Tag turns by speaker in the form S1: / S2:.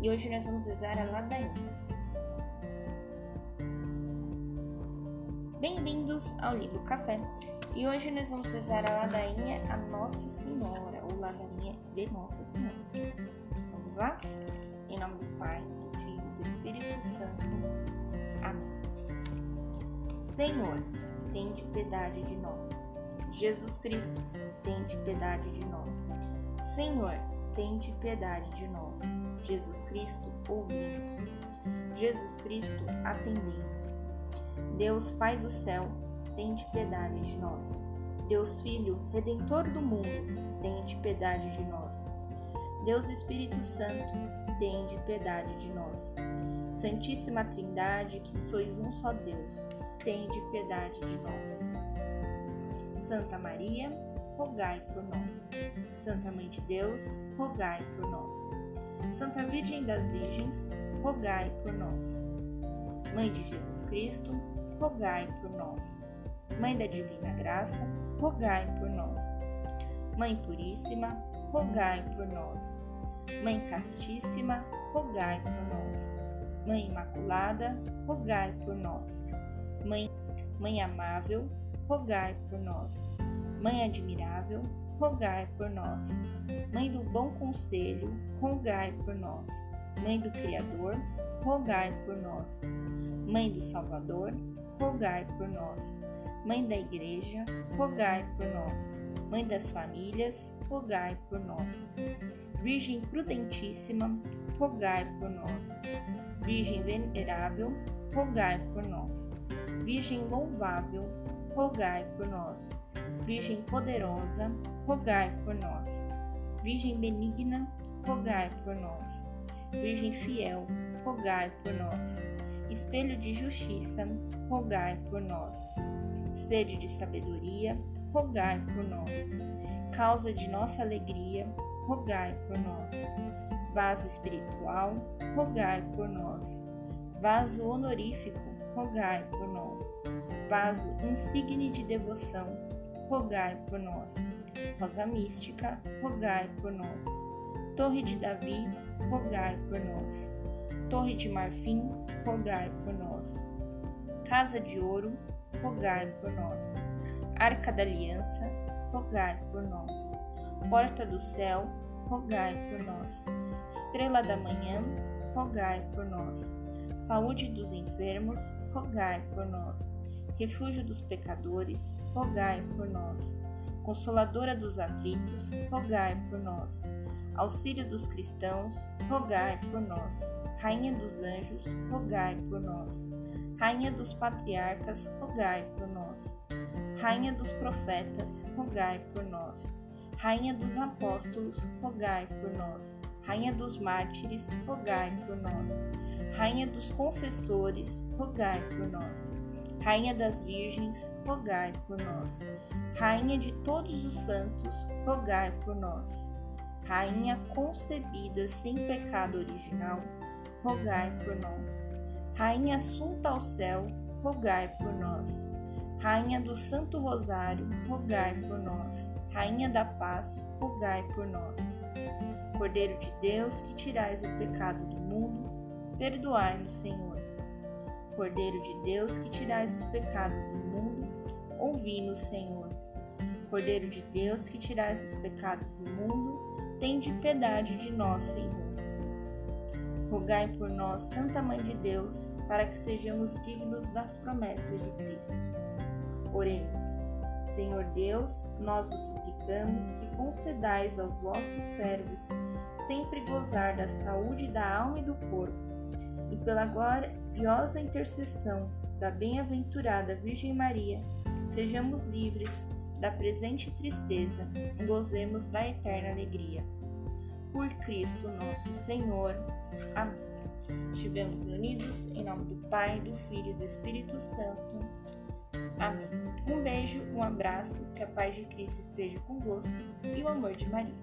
S1: E hoje nós vamos rezar a ladainha. Bem-vindos ao livro Café e hoje nós vamos rezar a ladainha a Nossa Senhora, ou ladainha de Nossa Senhora. Vamos lá? Em nome do Pai, do Filho e do Espírito Santo. Amém. Senhor, tende piedade de nós. Jesus Cristo, tende piedade de nós. Senhor, tende piedade de nós. Jesus Cristo, ouvimos. Jesus Cristo, atendemos. Deus Pai do céu, tende piedade de nós. Deus Filho, Redentor do mundo, tende piedade de nós. Deus Espírito Santo, tende piedade de nós. Santíssima Trindade, que sois um só Deus, tende piedade de nós. Santa Maria, rogai por nós. Santa Mãe de Deus, rogai por nós. Santa Virgem das Virgens, rogai por nós. Mãe de Jesus Cristo, rogai por nós. Mãe da Divina Graça, rogai por nós. Mãe Puríssima, rogai por nós. Mãe Castíssima, rogai por nós. Mãe Imaculada, rogai por nós. Mãe, Mãe Amável, rogai por nós. Mãe admirável, rogai por nós. Mãe do bom conselho, rogai por nós. Mãe do Criador, rogai por nós. Mãe do Salvador, rogai por nós. Mãe da Igreja, rogai por nós. Mãe das famílias, rogai por nós. Virgem prudentíssima, rogai por nós. Virgem venerável, rogai por nós. Virgem louvável, rogai por nós. Virgem poderosa, rogai por nós. Virgem benigna, rogai por nós. Virgem fiel, rogai por nós. Espelho de justiça, rogai por nós. Sede de sabedoria, rogai por nós. Causa de nossa alegria, rogai por nós. Vaso espiritual, rogai por nós. Vaso honorífico, rogai por nós. Vaso insigne de devoção, rogai por nós. Rosa mística, rogai por nós. Torre de Davi, rogai por nós. Torre de marfim, rogai por nós. Casa de ouro, rogai por nós. Arca da aliança, rogai por nós. Porta do céu, rogai por nós. Estrela da manhã, rogai por nós. Saúde dos enfermos, rogai por nós refúgio dos pecadores, rogai por nós. Consoladora dos aflitos, rogai por nós. Auxílio dos cristãos, rogai por nós. Rainha dos anjos, rogai por nós. Rainha dos patriarcas, rogai por nós. Rainha dos profetas, rogai por nós. Rainha dos apóstolos, rogai por nós. Rainha dos mártires, rogai por nós. Rainha dos confessores, rogai por nós. Rainha das Virgens, rogai por nós. Rainha de todos os santos, rogai por nós. Rainha concebida sem pecado original, rogai por nós. Rainha assunta ao céu, rogai por nós. Rainha do Santo Rosário, rogai por nós. Rainha da Paz, rogai por nós. Cordeiro de Deus, que tirais o pecado do mundo, perdoai-nos, Senhor. Cordeiro de Deus, que tirais os pecados do mundo, ouvi-nos, Senhor. Cordeiro de Deus, que tirais os pecados do mundo, tende piedade de nós, Senhor. Rogai por nós, Santa Mãe de Deus, para que sejamos dignos das promessas de Cristo. Oremos. Senhor Deus, nós vos suplicamos que concedais aos vossos servos sempre gozar da saúde da alma e do corpo, e pela glória gloriosa intercessão da bem-aventurada Virgem Maria, sejamos livres da presente tristeza e gozemos da eterna alegria. Por Cristo nosso Senhor. Amém. Estivemos unidos em nome do Pai, do Filho e do Espírito Santo. Amém. Um beijo, um abraço, que a paz de Cristo esteja convosco e o amor de Maria.